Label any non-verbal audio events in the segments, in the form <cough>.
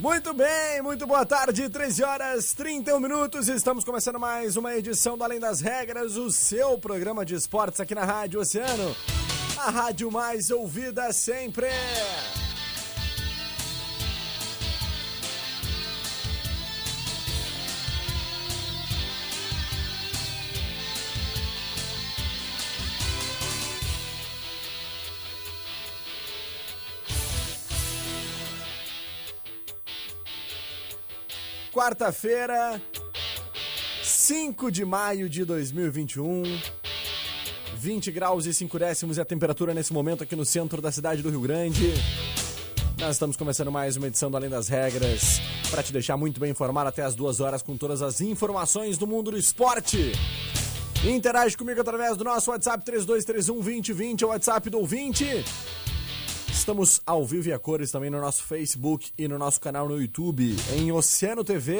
Muito bem, muito boa tarde, 13 horas 31 minutos. Estamos começando mais uma edição do Além das Regras, o seu programa de esportes aqui na Rádio Oceano, a rádio mais ouvida sempre. Quarta-feira, 5 de maio de 2021. 20 graus e 5 décimos é a temperatura nesse momento aqui no centro da cidade do Rio Grande. Nós estamos começando mais uma edição do Além das Regras para te deixar muito bem informado até as duas horas com todas as informações do mundo do esporte. Interage comigo através do nosso WhatsApp 3231 2020, o WhatsApp do ouvinte. Estamos ao vivo e a cores também no nosso Facebook e no nosso canal no YouTube, em Oceano TV.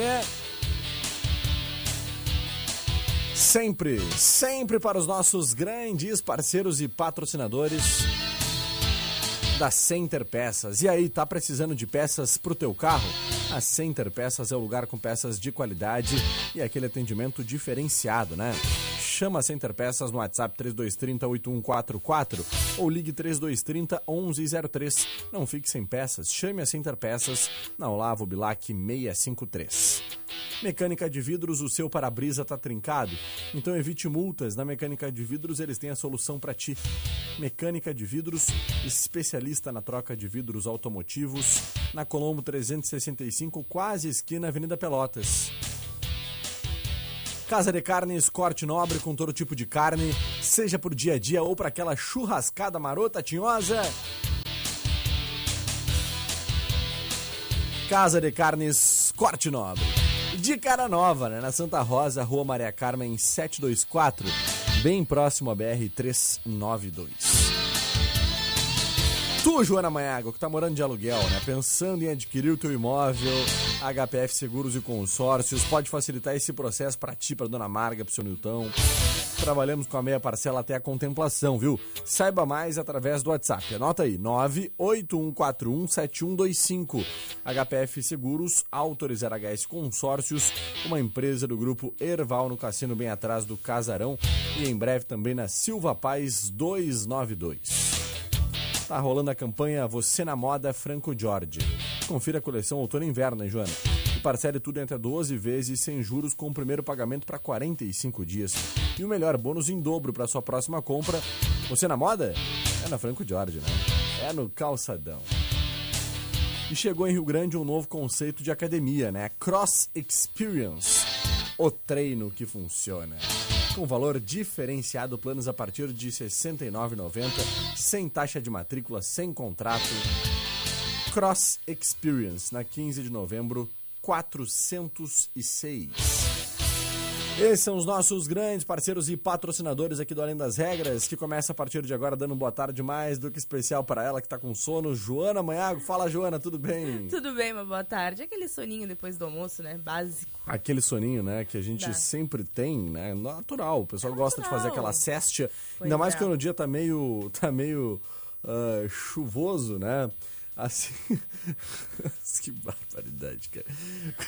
Sempre, sempre para os nossos grandes parceiros e patrocinadores da Center Peças. E aí, tá precisando de peças para o teu carro? A Center Peças é o lugar com peças de qualidade e aquele atendimento diferenciado, né? Chama Center Peças no WhatsApp 3230 8144 ou ligue 3230 1103. Não fique sem peças, chame a Center Peças na Olavo Bilac 653. Mecânica de vidros, o seu para-brisa está trincado? Então evite multas. Na Mecânica de Vidros eles têm a solução para ti. Mecânica de Vidros, especialista na troca de vidros automotivos, na Colombo 365, quase esquina Avenida Pelotas. Casa de Carnes, corte nobre com todo tipo de carne, seja por dia a dia ou para aquela churrascada marota tinhosa. Casa de Carnes, corte nobre. De cara nova, né? Na Santa Rosa, Rua Maria Carmen 724, bem próximo à BR 392. Joana Maiago, que tá morando de aluguel, né? Pensando em adquirir o teu imóvel, HPF Seguros e Consórcios pode facilitar esse processo para ti, para dona Marga, pro seu Nilton. Trabalhamos com a meia parcela até a contemplação, viu? Saiba mais através do WhatsApp. Anota aí, 981417125. HPF Seguros, Autorizar HS Consórcios, uma empresa do grupo Erval no Cassino, bem atrás do Casarão. E em breve também na Silva Paz 292. Tá rolando a campanha Você na Moda Franco Jorge. Confira a coleção outono e inverno, hein, Joana? E parcele tudo entre 12 vezes sem juros com o primeiro pagamento para 45 dias. E o melhor bônus em dobro para sua próxima compra. Você na moda? É na Franco Jorge, né? É no calçadão. E chegou em Rio Grande um novo conceito de academia, né? Cross Experience. O treino que funciona com valor diferenciado, planos a partir de R$ 69,90, sem taxa de matrícula, sem contrato. Cross Experience, na 15 de novembro, 406. Esses são os nossos grandes parceiros e patrocinadores aqui do Além das Regras, que começa a partir de agora dando boa tarde mais do que especial para ela que tá com sono, Joana Manhago. Fala, Joana, tudo bem? Tudo bem, uma boa tarde. Aquele soninho depois do almoço, né? Básico. Aquele soninho, né, que a gente Dá. sempre tem, né? Natural. O pessoal É gosta de fazer natural. aquela céstia. Pois Ainda mais é. quando o dia tá meio, <laughs> tá meio ah, chuvoso, né? Assim. <laughs> que barbaridade, cara.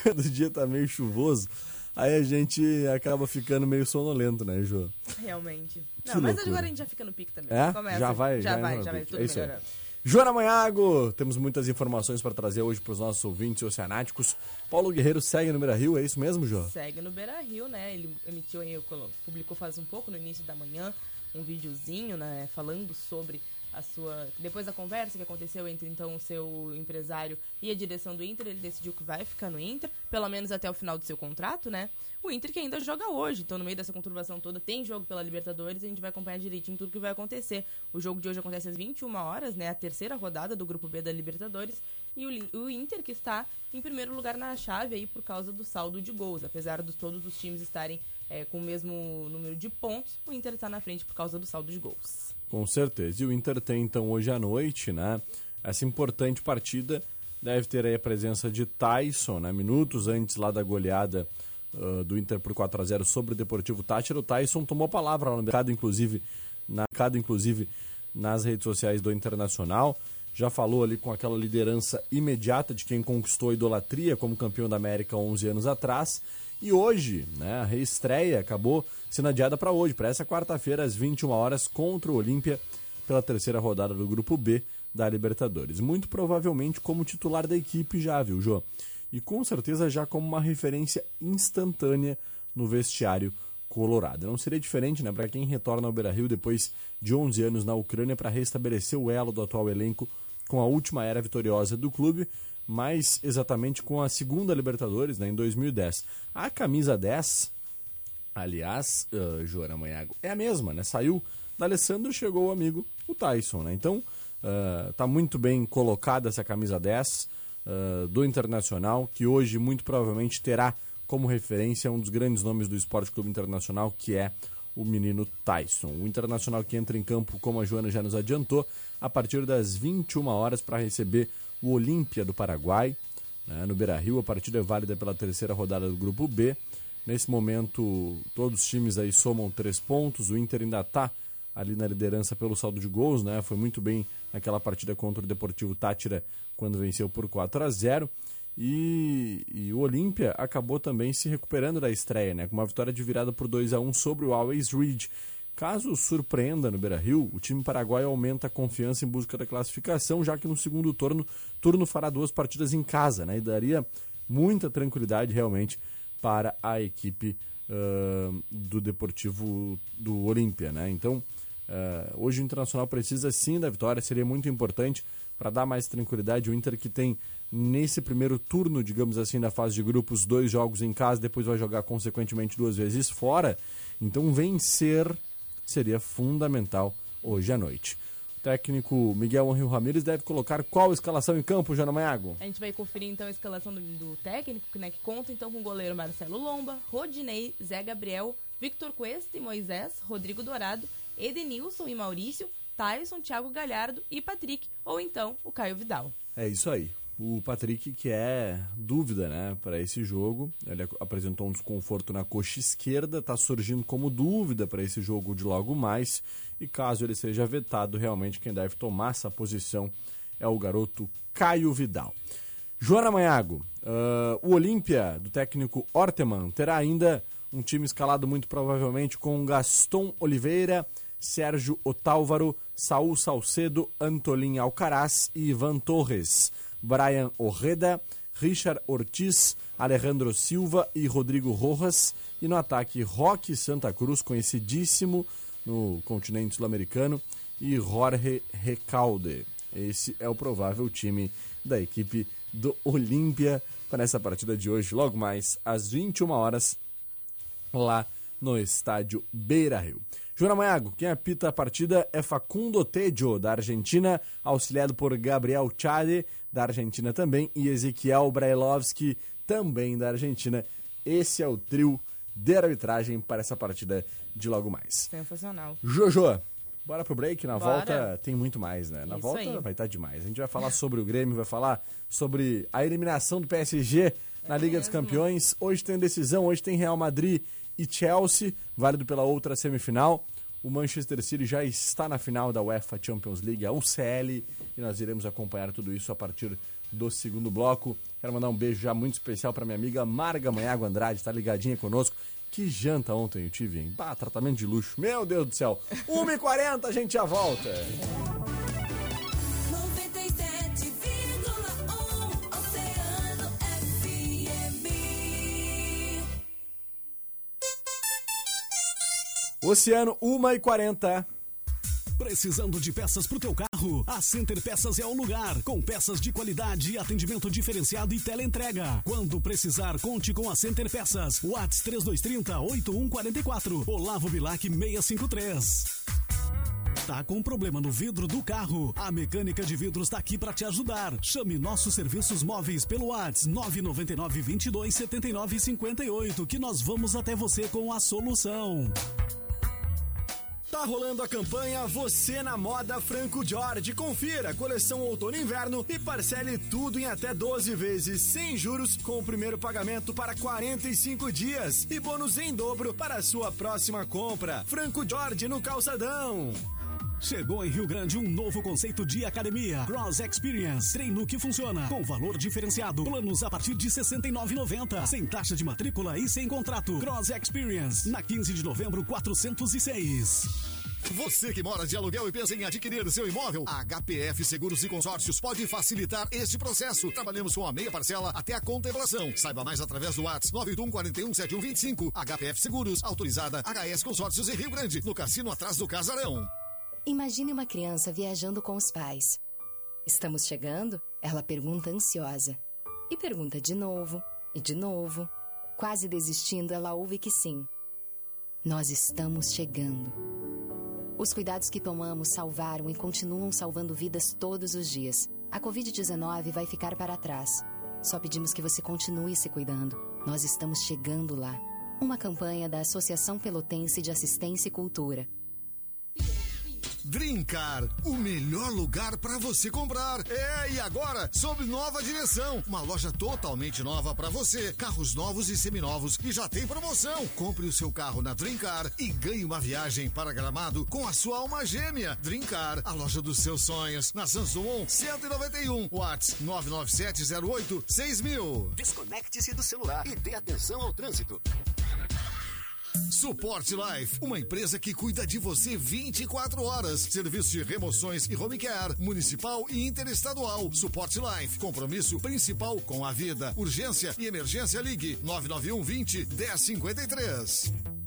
Quando o dia tá meio chuvoso, aí a gente acaba ficando meio sonolento, né, Jô? Realmente. Que Não, mas agora a gente já fica no pique também. É? Começa, já vai, já já vai, entra já vai tudo É isso aí. melhorando. Joana Manhago, temos muitas informações para trazer hoje para os nossos ouvintes oceanáticos. Paulo Guerreiro segue no Beira Rio, é isso mesmo, João? Segue no Beira Rio, né? Ele emitiu aí, publicou faz um pouco no início da manhã um videozinho, né? Falando sobre a sua. Depois da conversa que aconteceu entre então o seu empresário e a direção do Inter, ele decidiu que vai ficar no Inter, pelo menos até o final do seu contrato, né? O Inter que ainda joga hoje, então no meio dessa conturbação toda tem jogo pela Libertadores, a gente vai acompanhar direitinho tudo que vai acontecer. O jogo de hoje acontece às 21 horas, né? A terceira rodada do grupo B da Libertadores. E o, o Inter que está em primeiro lugar na chave aí por causa do saldo de gols. Apesar de todos os times estarem é, com o mesmo número de pontos, o Inter está na frente por causa do saldo de gols. Com certeza. E o Inter tem então hoje à noite, né? Essa importante partida deve ter aí a presença de Tyson, né? Minutos antes lá da goleada uh, do Inter por 4 a 0 sobre o Deportivo Tátira. O Tyson tomou palavra lá no mercado, inclusive, na inclusive nas redes sociais do Internacional. Já falou ali com aquela liderança imediata de quem conquistou a idolatria como campeão da América 11 anos atrás e hoje, né, a reestreia acabou sendo adiada para hoje, para essa quarta-feira, às 21 horas, contra o Olímpia, pela terceira rodada do Grupo B da Libertadores. Muito provavelmente como titular da equipe já, viu, Jô? E com certeza já como uma referência instantânea no vestiário colorado. Não seria diferente, né, para quem retorna ao Beira-Rio depois de 11 anos na Ucrânia para restabelecer o elo do atual elenco com a última era vitoriosa do clube, mais exatamente com a segunda Libertadores, né, em 2010. A camisa 10, aliás, uh, Joana Manhago, é a mesma, né? Saiu da Alessandro, chegou o amigo, o Tyson, né? Então, uh, tá muito bem colocada essa camisa 10 uh, do Internacional, que hoje muito provavelmente terá como referência um dos grandes nomes do Esporte Clube Internacional, que é o menino Tyson. O Internacional que entra em campo, como a Joana já nos adiantou, a partir das 21 horas para receber o Olímpia do Paraguai, né, no Beira Rio. A partida é válida pela terceira rodada do Grupo B. Nesse momento, todos os times aí somam três pontos. O Inter ainda está ali na liderança pelo saldo de gols, né? Foi muito bem naquela partida contra o Deportivo Tátira, quando venceu por 4 a 0 e, e o Olímpia acabou também se recuperando da estreia, né? Com uma vitória de virada por 2 a 1 sobre o Always Reed. Caso surpreenda no Beira-Rio, o time paraguaio aumenta a confiança em busca da classificação, já que no segundo turno, turno fará duas partidas em casa, né? E daria muita tranquilidade realmente para a equipe uh, do Deportivo do Olímpia, né? Então, uh, hoje o Internacional precisa sim da vitória, seria muito importante para dar mais tranquilidade. O Inter que tem nesse primeiro turno, digamos assim, da fase de grupos, dois jogos em casa, depois vai jogar consequentemente duas vezes fora. Então, vencer seria fundamental hoje à noite. O técnico Miguel Angel Ramírez deve colocar qual escalação em campo, Jana Maiago? A gente vai conferir então a escalação do, do técnico, né, que conta então com o goleiro Marcelo Lomba, Rodinei, Zé Gabriel, Victor Cuesta e Moisés, Rodrigo Dourado, Edenilson e Maurício, Tyson, Thiago Galhardo e Patrick, ou então o Caio Vidal. É isso aí o Patrick, que é dúvida né, para esse jogo. Ele apresentou um desconforto na coxa esquerda, está surgindo como dúvida para esse jogo de logo mais. E caso ele seja vetado, realmente quem deve tomar essa posição é o garoto Caio Vidal. Joana Manhago, uh, o Olímpia, do técnico Orteman, terá ainda um time escalado muito provavelmente com Gaston Oliveira, Sérgio Otálvaro, Saul Salcedo, Antolin Alcaraz e Ivan Torres. Brian Orreda, Richard Ortiz, Alejandro Silva e Rodrigo Rojas. E no ataque, Roque Santa Cruz, conhecidíssimo no continente sul-americano, e Jorge Recalde. Esse é o provável time da equipe do Olímpia para essa partida de hoje, logo mais às 21 horas, lá no estádio Beira Rio. Joana Maiago, quem apita a partida é Facundo Tejo, da Argentina, auxiliado por Gabriel Chade, da Argentina também, e Ezequiel Brailovski, também da Argentina. Esse é o trio de arbitragem para essa partida de logo mais. Sensacional. Jojo, bora pro break. Na bora. volta tem muito mais, né? Na Isso volta aí. vai estar demais. A gente vai falar sobre o Grêmio, vai falar sobre a eliminação do PSG na é Liga mesmo. dos Campeões. Hoje tem decisão, hoje tem Real Madrid e Chelsea, válido pela outra semifinal. O Manchester City já está na final da UEFA Champions League, a UCL, e nós iremos acompanhar tudo isso a partir do segundo bloco. Quero mandar um beijo já muito especial para minha amiga Marga Manhago Andrade, está ligadinha conosco. Que janta ontem eu tive, hein? Bah, tratamento de luxo. Meu Deus do céu. 1h40, a gente já volta. Oceano, 1 e 40 Precisando de peças para o teu carro? A Center Peças é o lugar. Com peças de qualidade, atendimento diferenciado e teleentrega. Quando precisar, conte com a Center Peças. Whats 3230 8144. Olavo Bilac 653. Tá com problema no vidro do carro? A Mecânica de Vidros está aqui para te ajudar. Chame nossos serviços móveis pelo WhatsApp 999 22 79 58 que nós vamos até você com a solução. Tá rolando a campanha Você na Moda Franco Jorge. Confira coleção outono e inverno e parcele tudo em até 12 vezes sem juros com o primeiro pagamento para 45 dias e bônus em dobro para a sua próxima compra. Franco Jorge no calçadão. Chegou em Rio Grande um novo conceito de academia. Cross Experience. Treino que funciona. Com valor diferenciado. Planos a partir de R$ 69,90. Sem taxa de matrícula e sem contrato. Cross Experience. Na 15 de novembro, 406. Você que mora de aluguel e pensa em adquirir seu imóvel, a HPF Seguros e Consórcios pode facilitar este processo. Trabalhamos com a meia parcela até a contemplação. Saiba mais através do WhatsApp 981 41 7125. HPF Seguros, autorizada HS Consórcios em Rio Grande, no cassino atrás do Casarão. Imagine uma criança viajando com os pais. Estamos chegando? Ela pergunta ansiosa. E pergunta de novo, e de novo. Quase desistindo, ela ouve que sim. Nós estamos chegando. Os cuidados que tomamos salvaram e continuam salvando vidas todos os dias. A Covid-19 vai ficar para trás. Só pedimos que você continue se cuidando. Nós estamos chegando lá. Uma campanha da Associação Pelotense de Assistência e Cultura. Drincar, o melhor lugar para você comprar. É, e agora, sob nova direção. Uma loja totalmente nova para você. Carros novos e seminovos e já tem promoção. Compre o seu carro na Drincar e ganhe uma viagem para Gramado com a sua alma gêmea. Drincar, a loja dos seus sonhos. Na Samsung 191, Watts 99708 6000. Desconecte-se do celular e dê atenção ao trânsito. Suporte Life, uma empresa que cuida de você 24 horas. Serviço de remoções e home care, municipal e interestadual. Suporte Life, compromisso principal com a vida. Urgência e emergência ligue 991 20 1053.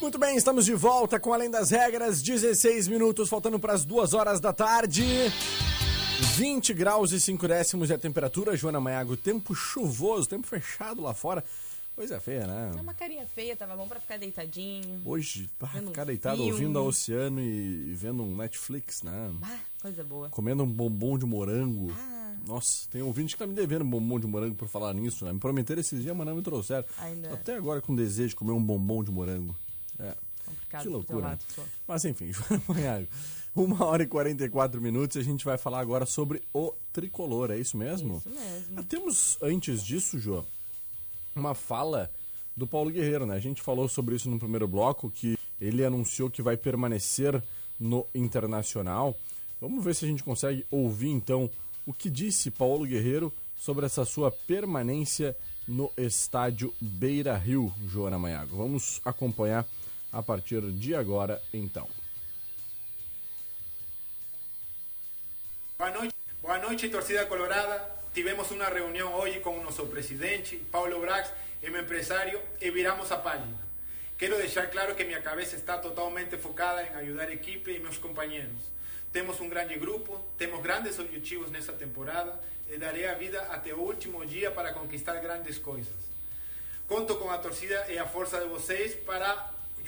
Muito bem, estamos de volta com Além das Regras, 16 minutos, faltando para as duas horas da tarde. 20 graus e 5 décimos é a temperatura, Joana Maiago. Tempo chuvoso, tempo fechado lá fora. Coisa feia, É né? uma carinha feia, tava bom pra ficar deitadinho. Hoje, pá, Vendo um ficar deitado filme. ouvindo a Oceano e, e vendo um Netflix, né? Ah, coisa boa. Comendo um bombom de morango. Ah. Nossa, tem ouvinte que tá me devendo um bombom de morango por falar nisso, né? Me prometeram esses dias, mas não me trouxeram. Ainda. Até agora com desejo de comer um bombom de morango. É. Complicado Que loucura. lado, só. Mas enfim, <laughs> Joana Maiago. Uma hora e 44 minutos e a gente vai falar agora sobre o tricolor, é isso mesmo? Isso mesmo. Ah, Temos, antes disso, Jô, uma fala do Paulo Guerreiro, né? A gente falou sobre isso no primeiro bloco, que ele anunciou que vai permanecer no Internacional. Vamos ver se a gente consegue ouvir, então, o que disse Paulo Guerreiro sobre essa sua permanência no estádio Beira Rio, Joana Maiago. Vamos acompanhar a partir de agora, então. Boa noite, boa noite, torcida colorada. tivemos una reunión hoy con nuestro presidente, Paulo Brax, y mi empresario, y viramos a página. Quiero dejar claro que mi cabeza está totalmente focada en ayudar a equipe y mis compañeros. Temos um grande grupo, temos grandes objetivos nessa temporada e darei a vida até o último dia para conquistar grandes coisas. Conto com a torcida e a força de vocês para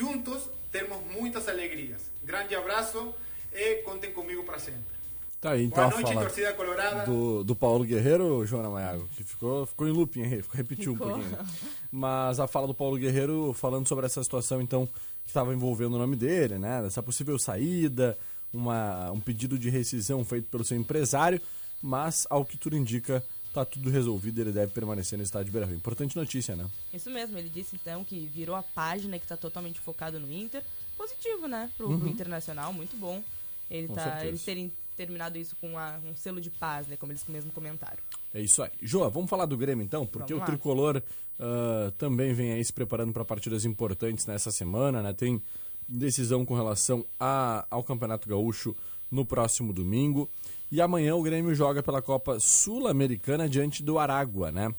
juntos termos muitas alegrias. Grande abraço e contem comigo para sempre. Tá aí, então Boa noite, fala torcida colorada. do, do Paulo Guerreiro, Joana Maiago, que ficou, ficou em looping aí, ficou repetiu um Ficou. pouquinho. né? Mas a fala do Paulo Guerreiro falando sobre essa situação, então, que estava envolvendo o nome dele, né? Dessa possível saída, uma, um pedido de rescisão feito pelo seu empresário, mas ao que tudo indica, tá tudo resolvido, ele deve permanecer no estádio Beira-Rio. Importante notícia, né? Isso mesmo, ele disse então que virou a página que tá totalmente focado no Inter. Positivo, né? Pro, pro Internacional, muito bom. Ele Com tá, certeza. eles terem terminado isso com um selo de paz, né? Como eles mesmo comentaram. É isso aí. Joa, vamos falar do Grêmio então, porque Vamos o lá. tricolor ah, também vem aí se preparando para partidas importantes nessa semana, né? Tem decisão com relação a- ao Campeonato Gaúcho no próximo domingo. E amanhã o Grêmio joga pela Copa Sul-Americana diante do Aragua, né?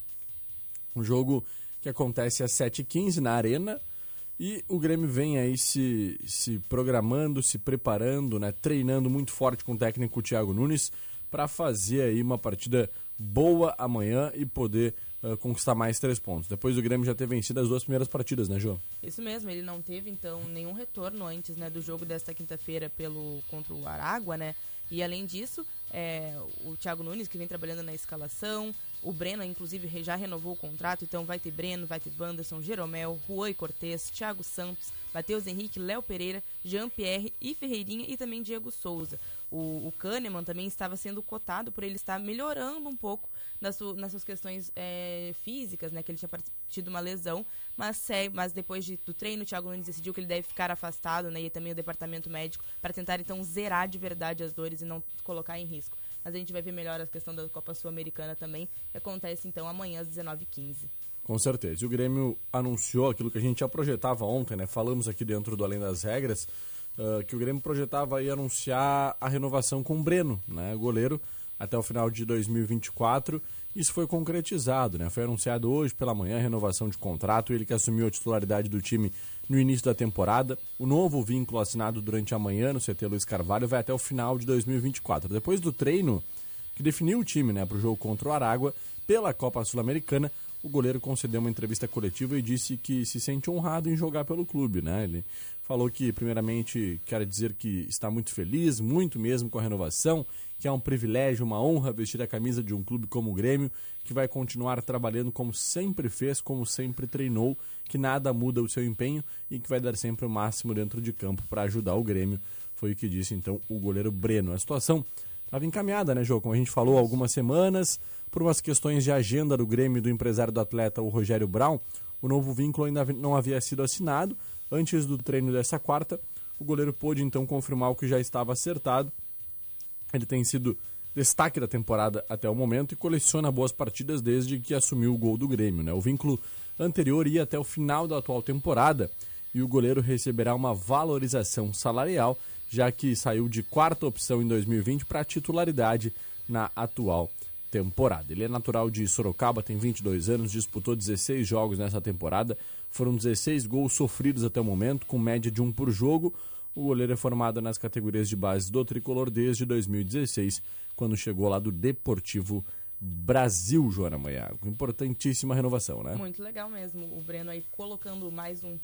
Um jogo que acontece às 7h15 na Arena. E o Grêmio vem aí se, se programando, se preparando, né? Treinando muito forte com o técnico Thiago Nunes para fazer aí uma partida boa amanhã e poder ah, conquistar mais três pontos. Depois do Grêmio já ter vencido as duas primeiras partidas, né, João? Isso mesmo, ele não teve então nenhum retorno antes né, do jogo desta quinta-feira pelo contra o Aragua, né? E além disso, é, o Thiago Nunes que vem trabalhando na escalação, o Breno inclusive já renovou o contrato, então vai ter Breno, vai ter Wanderson, Jeromel, Juan Cortez, Thiago Santos, Matheus Henrique, Léo Pereira, Jean-Pierre e Ferreirinha e também Diego Souza. O, o Kahneman também estava sendo cotado por ele estar melhorando um pouco nas, su- nas suas questões é, físicas, né? Que ele tinha tido uma lesão, mas, se- mas depois de- do treino, o Thiago Nunes decidiu que ele deve ficar afastado, né? E também o departamento médico, para tentar então zerar de verdade as dores e não colocar em risco. Mas a gente vai ver melhor a questão da Copa Sul-Americana também, que acontece então amanhã às 19h15. Com certeza. E o Grêmio anunciou aquilo que a gente já projetava ontem, né? Falamos aqui dentro do Além das Regras, ah, que o Grêmio projetava aí anunciar a renovação com o Breno, né? Goleiro, até o final de 2024. Isso foi concretizado, né? Foi anunciado hoje pela manhã a renovação de contrato, ele que assumiu a titularidade do time no início da temporada. O novo vínculo assinado durante a manhã no CT Luiz Carvalho vai até o final de 2024. Depois do treino que definiu o time né, para o jogo contra o Aragua pela Copa Sul-Americana, o goleiro concedeu uma entrevista coletiva e disse que se sente honrado em jogar pelo clube. Né? Ele falou que, primeiramente, quer dizer que está muito feliz, muito mesmo com a renovação, que é um privilégio, uma honra vestir a camisa de um clube como o Grêmio, que vai continuar trabalhando como sempre fez, como sempre treinou, que nada muda o seu empenho e que vai dar sempre o máximo dentro de campo para ajudar o Grêmio. Foi o que disse então o goleiro Breno. A situação estava encaminhada, né, Jô? Como a gente falou há algumas semanas, por umas questões de agenda do Grêmio e do empresário do atleta, o Rogério Brown, o novo vínculo ainda não havia sido assinado. Antes do treino dessa quarta, o goleiro pôde então confirmar o que já estava acertado. Ele tem sido destaque da temporada até o momento e coleciona boas partidas desde que assumiu o gol do Grêmio. Né? O vínculo anterior ia até o final da atual temporada e o goleiro receberá uma valorização salarial, já que saiu de quarta opção em 2020 para titularidade na atual temporada. Ele é natural de Sorocaba, tem 22 anos, disputou 16 jogos nessa temporada, foram 16 gols sofridos até o momento, com média de um por jogo. O goleiro é formado nas categorias de base do Tricolor desde 2016, quando chegou lá do Deportivo Brasil, Joana Maiago. Importantíssima renovação, né? Muito legal mesmo. O Breno aí colocando mais, um,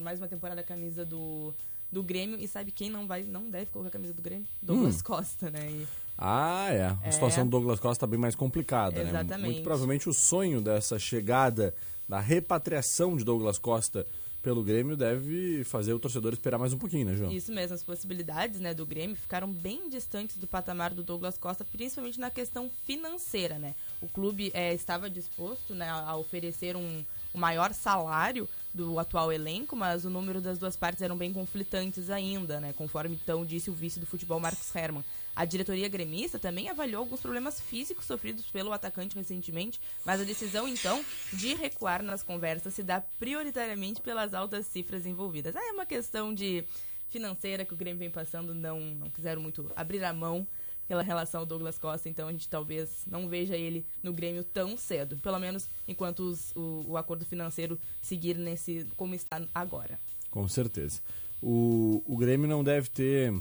mais uma temporada a camisa do, do Grêmio. E sabe quem não vai, não deve colocar a camisa do Grêmio? Douglas Hum. Costa, né? E Ah, é. A É. situação do Douglas Costa está bem mais complicada, né? Exatamente. Muito provavelmente o sonho dessa chegada, da repatriação de Douglas Costa pelo Grêmio deve fazer o torcedor esperar mais um pouquinho, né, João? Isso mesmo, as possibilidades né, do Grêmio ficaram bem distantes do patamar do Douglas Costa, principalmente na questão financeira, né? O clube eh, estava disposto né, a oferecer um, o maior salário do atual elenco, mas o número das duas partes eram bem conflitantes ainda, né? Conforme então disse o vice do futebol Marcos Herman. A diretoria gremista também avaliou alguns problemas físicos sofridos pelo atacante recentemente, mas a decisão então de recuar nas conversas se dá prioritariamente pelas altas cifras envolvidas. Ah, é uma questão de financeira que o Grêmio vem passando, não, não quiseram muito abrir a mão pela relação ao Douglas Costa, então a gente talvez não veja ele no Grêmio tão cedo, pelo menos enquanto os- o, o acordo financeiro seguir nesse como está agora. Com certeza. O, o Grêmio não deve ter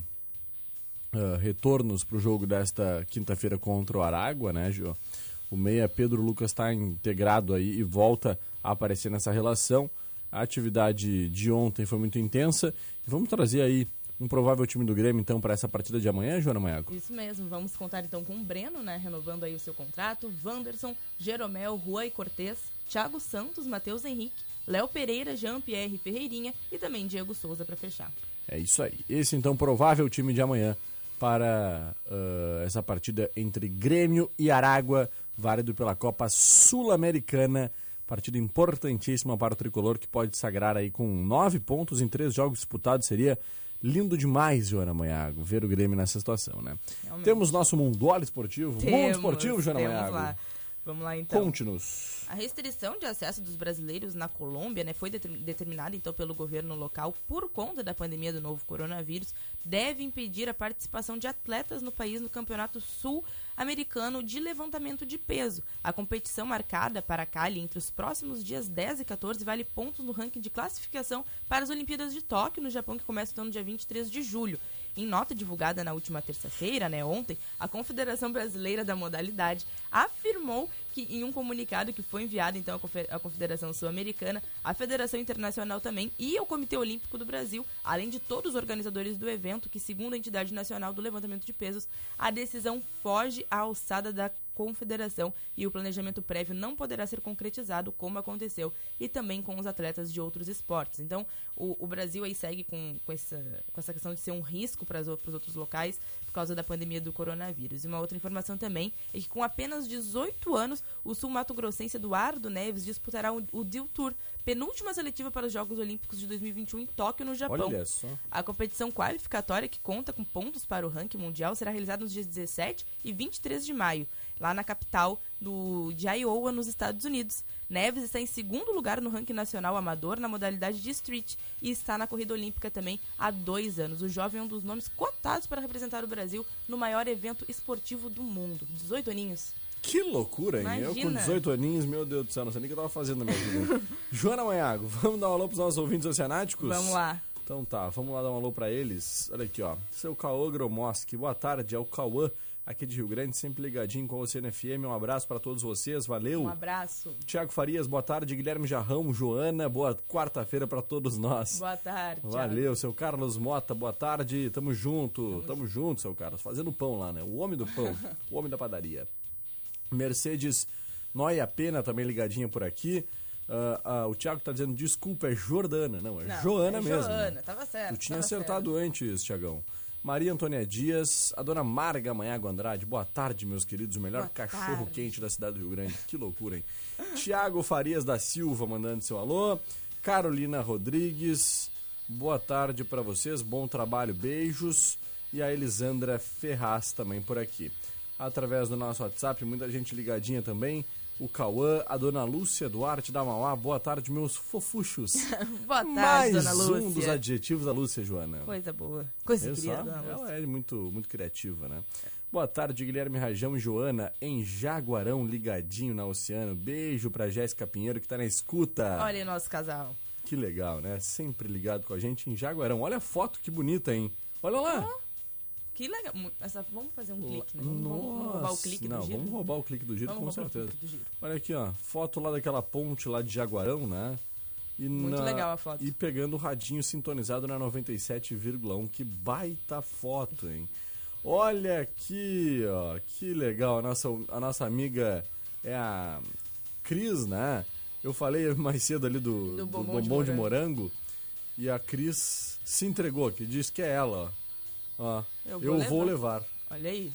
ah, retornos para o jogo desta quinta-feira contra o Aragua, né, Gio? O meia Pedro Lucas está integrado aí e volta a aparecer nessa relação. A atividade de ontem foi muito intensa. Vamos trazer aí um provável time do Grêmio, então, para essa partida de amanhã, Joana Maiago? Isso mesmo, vamos contar então com o Breno, né, renovando aí o seu contrato, Wanderson, Jeromel, Juan e Cortez, Thiago Santos, Matheus Henrique, Léo Pereira, Jean-Pierre Ferreirinha e também Diego Souza para fechar. É isso aí. Esse, então, provável time de amanhã para ah, essa partida entre Grêmio e Aragua, válido pela Copa Sul-Americana. Partida importantíssima para o tricolor que pode sagrar aí com nove pontos em três jogos disputados. Seria lindo demais, Joana Manhago, ver o Grêmio nessa situação, né? Realmente. Temos nosso Mundial Esportivo. Mundo Temos, Esportivo, Joana Manhago. lá. Vamos lá então. Conte-nos. A restrição de acesso dos brasileiros na Colômbia né, foi determin- determinada então pelo governo local por conta da pandemia do novo coronavírus, deve impedir a participação de atletas no país no Campeonato Sul-Americano de Levantamento de Peso. A competição marcada para Cali entre os próximos dias 10 e 14 vale pontos no ranking de classificação para as Olimpíadas de Tóquio, no Japão, que começa então no dia 23 de julho. Em nota divulgada na última terça-feira, né, ontem, a Confederação Brasileira da Modalidade afirmou que em um comunicado que foi enviado então à Confe- à Confederação Sul-Americana, à Federação Internacional também e ao Comitê Olímpico do Brasil, além de todos os organizadores do evento, que segundo a entidade nacional do levantamento de pesos, a decisão foge à alçada da confederação e o planejamento prévio não poderá ser concretizado como aconteceu e também com os atletas de outros esportes. Então, o, o Brasil aí segue com, com, essa, com essa questão de ser um risco para os outros locais por causa da pandemia do coronavírus. E uma outra informação também é que com apenas 18 anos, o sul-mato-grossense Eduardo Neves disputará o, o Deal Tour, penúltima seletiva para os Jogos Olímpicos de 2021 em Tóquio, no Japão. Olha só. A competição qualificatória, que conta com pontos para o ranking mundial, será realizada nos dias 17 e 23 de maio, lá na capital do, de Iowa, nos Estados Unidos. Neves está em segundo lugar no ranking nacional amador na modalidade de street e está na corrida olímpica também há dois anos. O jovem é um dos nomes cotados para representar o Brasil no maior evento esportivo do mundo. 18 aninhos. Que loucura, hein? Eu com Imagina. 18 aninhos, meu Deus do céu, não sei nem o que eu tava fazendo na minha vida. <laughs> Joana Manhago, vamos dar um alô pros nossos ouvintes oceanáticos? Vamos lá. Então tá, vamos lá dar um alô pra eles. Olha aqui, ó. Seu Cauã Gromoski, boa tarde, é o Cauã, aqui de Rio Grande, sempre ligadinho com você no FM. Um abraço pra todos vocês, valeu. Um abraço. Tiago Farias, boa tarde. Guilherme Jarrão, Joana, boa quarta-feira pra todos nós. Boa tarde. Thiago. Valeu, seu Carlos Mota, boa tarde. Tamo junto, tamo junto, seu Carlos. Fazendo pão lá, né? O homem do pão, <laughs> o homem da padaria. Mercedes Noia Pena também ligadinha por aqui. Ah, ah, o Thiago tá dizendo, desculpa, é Jordana. Não, é Não, Joana é mesmo. Joana, tava certo, Tu tinha acertado antes, Tiagão. Maria Antônia Dias, a dona Marga Manhago Andrade, boa tarde, meus queridos, o melhor Boa cachorro tarde. quente da cidade do Rio Grande. Que loucura, hein? <laughs> Tiago Farias da Silva mandando seu alô. Carolina Rodrigues, boa tarde pra vocês, bom trabalho, beijos. E a Elisandra Ferraz também por aqui. Através do nosso WhatsApp, muita gente ligadinha também. O Cauã, a dona Lúcia Duarte da Mauá, boa tarde, meus fofuchos. <laughs> Boa tarde, Mais dona Lúcia. um dos adjetivos da Lúcia, Joana. Coisa boa. Coisa Viu querida, dona Lúcia. Ela é muito, muito criativa, né? Boa tarde, Guilherme Rajão e Joana, em Jaguarão, ligadinho na Oceano. Beijo pra Jéssica Pinheiro, que tá na escuta. Olha aí nosso casal. Que legal, né? Sempre ligado com a gente em Jaguarão. Olha a foto que bonita, hein? Olha lá. Que legal. Essa, vamos fazer um clique, né? Vamos, vamos- vamos roubar o Nossa, clique Não, do giro. vamos roubar o clique do giro, Vamos com certeza. giro. Olha aqui, ó. Foto lá daquela ponte lá de Jaguarão, né? E Muito legal a foto. E pegando o radinho sintonizado na 97,1. Que baita foto, hein? Olha aqui, ó. Que legal. A nossa, a nossa amiga é a Cris, né? Eu falei mais cedo ali do, Do do bombom de bombom de morango. E a Cris se entregou aqui. Diz que é ela, ó. Ó, Eu eu, vou vou levar. levar. Olha aí.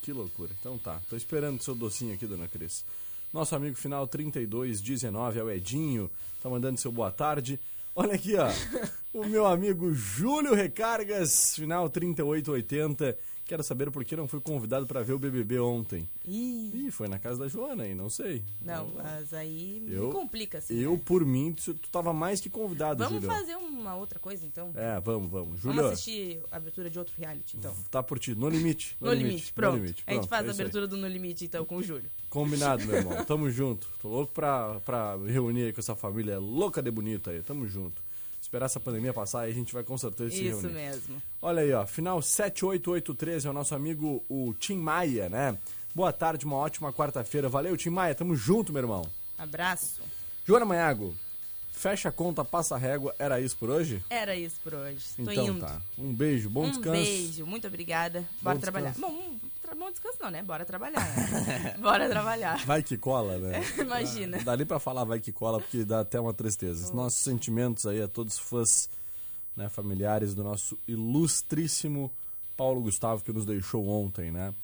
Que loucura. Então tá, tô esperando seu docinho aqui, dona Cris. Nosso amigo final 3219 é o Edinho, tá mandando seu boa tarde. Olha aqui, ó. <laughs> o meu amigo Júlio Recargas, final 3880, quer quero saber por que não fui convidado para ver o BBB ontem. Ih, Ih, foi na casa da Joana aí, não sei. não, mas aí Eu- complica, assim. Eu, né? por mim, tu, tu tava mais que convidado, Vamos Julião. fazer uma outra coisa, então? É, vamos, vamos. Vamos Julião, assistir a abertura de outro reality, então. tá por ti, no limite. No, limite, pronto. No limite, A gente faz é a abertura do No Limite, então, com o Júlio. Combinado, meu <laughs> irmão. Tamo junto. Tô louco pra, pra reunir aí com essa família louca de bonita aí. Tamo junto. Esperar essa pandemia passar aí, a gente vai com certeza se Isso reunir. mesmo. Olha aí, ó. Final 78813 é o nosso amigo, o Tim Maia, né? Boa tarde, uma ótima quarta-feira. Valeu, Tim Maia. Tamo junto, meu irmão. Abraço. Joana Manhago, fecha a conta, passa a régua. Era isso por hoje? Era isso por hoje. Tô então indo. tá. Um beijo, bom um descanso. beijo, muito obrigada. Bora Bom trabalhar. Bom, um bom descanso não, né? Bora trabalhar. né? <laughs> Bora trabalhar. Vai que cola, né? <laughs> Imagina. Dá nem pra falar vai que cola, porque dá até uma tristeza. Nossos sentimentos aí a todos os fãs, né, familiares do nosso ilustríssimo Paulo Gustavo, que nos deixou ontem, né?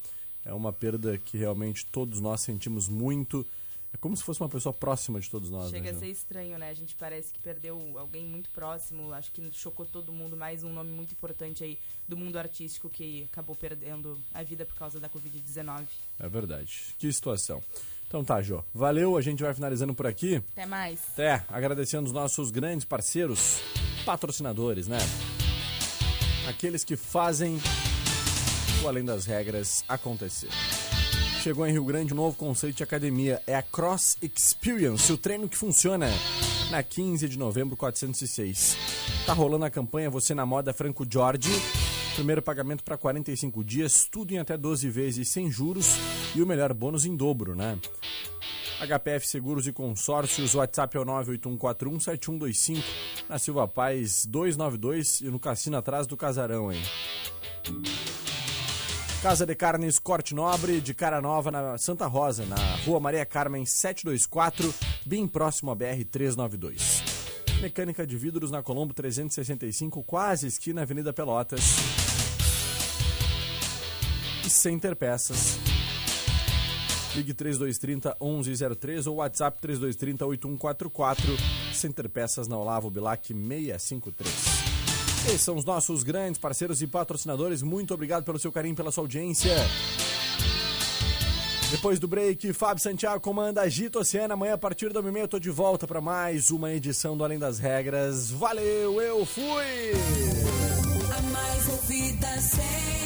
É uma perda que realmente todos nós sentimos muito. É como se fosse uma pessoa próxima de todos nós, Chega né? a ser estranho, né? A gente parece que perdeu alguém muito próximo. Acho que chocou todo mundo. Mais um nome muito importante aí do mundo artístico que acabou perdendo a vida por causa da Covid-19. É verdade. Que situação. Então tá, Jô. Valeu, a gente vai finalizando por aqui. Até mais. Até, agradecendo os nossos grandes parceiros, patrocinadores, né? Aqueles que fazem o Além das Regras acontecer. Chegou em Rio Grande um novo conceito de academia, é a Cross Experience, o treino que funciona na 15 de novembro 406. Tá rolando a campanha Você na Moda Franco Jorge. Primeiro pagamento para 45 dias, tudo em até 12 vezes sem juros e o melhor bônus em dobro, né? HPF Seguros e Consórcios, WhatsApp é o 981417125, na Silva Paz 292 e no cassino atrás do Casarão, hein? Casa de Carnes Corte Nobre, de Cara Nova, na Santa Rosa, na Rua Maria Carmen 724, bem próximo à BR 392. Mecânica de vidros na Colombo 365, quase esquina Avenida Pelotas. E Center Peças. Ligue 3230 1103 ou WhatsApp 3230 8144. Center Peças na Olavo Bilac 653. Esses são os nossos grandes parceiros e patrocinadores. Muito obrigado pelo seu carinho, pela sua audiência. Depois do break, Fábio Santiago comanda Agita Oceana. Amanhã, a partir da meia, eu tô de volta para mais uma edição do Além das Regras. Valeu, eu fui! A mais ouvida sempre.